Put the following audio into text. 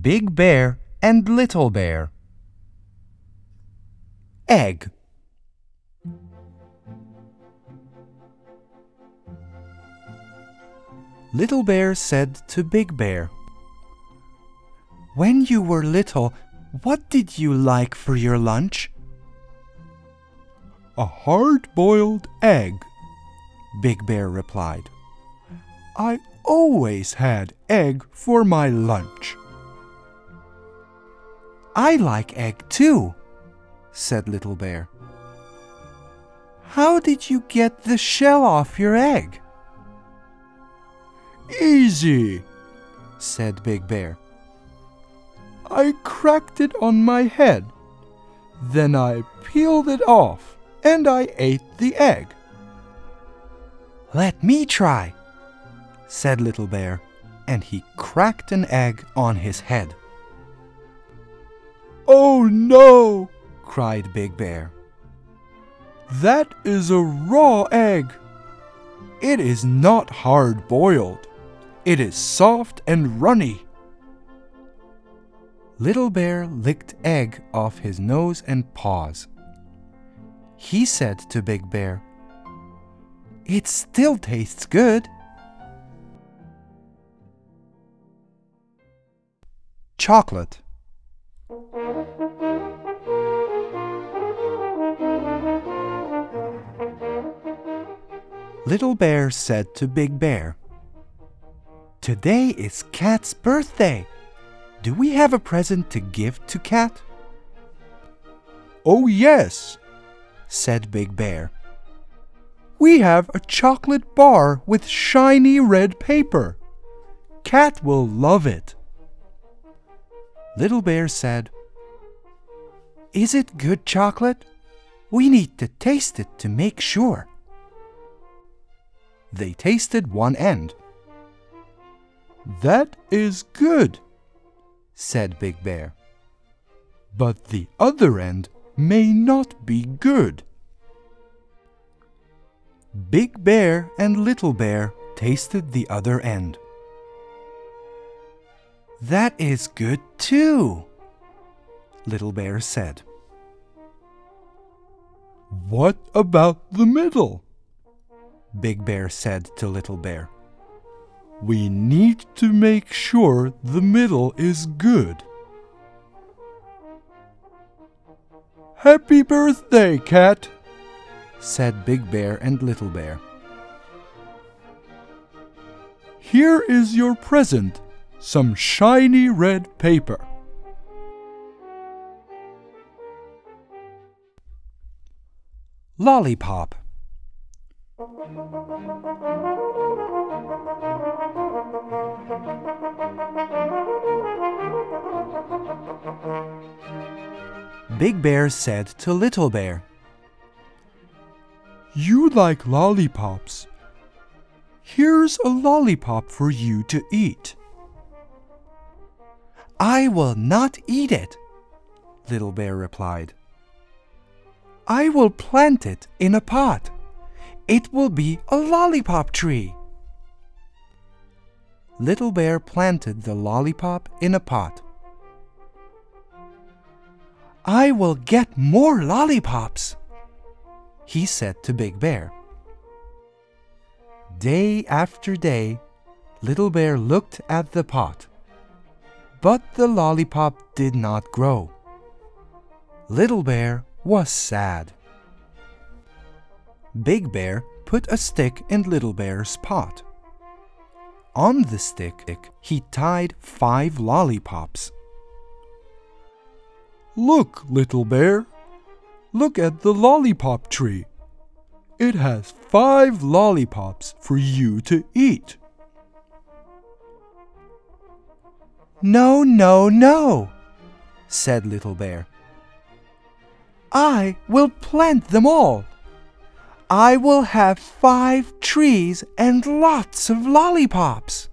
Big Bear and Little Bear. Egg. Little Bear said to Big Bear, When you were little, what did you like for your lunch? A hard boiled egg, Big Bear replied. I always had egg for my lunch. I like egg too, said Little Bear. How did you get the shell off your egg? Easy, said Big Bear. I cracked it on my head. Then I peeled it off and I ate the egg. Let me try, said Little Bear, and he cracked an egg on his head. No! cried Big Bear. That is a raw egg. It is not hard boiled. It is soft and runny. Little Bear licked egg off his nose and paws. He said to Big Bear, It still tastes good. Chocolate. Little Bear said to Big Bear, Today is Cat's birthday. Do we have a present to give to Cat? Oh, yes, said Big Bear. We have a chocolate bar with shiny red paper. Cat will love it. Little Bear said, Is it good chocolate? We need to taste it to make sure. They tasted one end. That is good, said Big Bear. But the other end may not be good. Big Bear and Little Bear tasted the other end. That is good too, Little Bear said. What about the middle? Big Bear said to Little Bear. We need to make sure the middle is good. Happy birthday, Cat, said Big Bear and Little Bear. Here is your present, some shiny red paper. Lollipop. Big Bear said to Little Bear, You like lollipops. Here's a lollipop for you to eat. I will not eat it, Little Bear replied. I will plant it in a pot. It will be a lollipop tree. Little Bear planted the lollipop in a pot. I will get more lollipops, he said to Big Bear. Day after day, Little Bear looked at the pot, but the lollipop did not grow. Little Bear was sad. Big Bear put a stick in Little Bear's pot. On the stick, he tied five lollipops. Look, Little Bear. Look at the lollipop tree. It has five lollipops for you to eat. No, no, no, said Little Bear. I will plant them all. I will have five trees and lots of lollipops.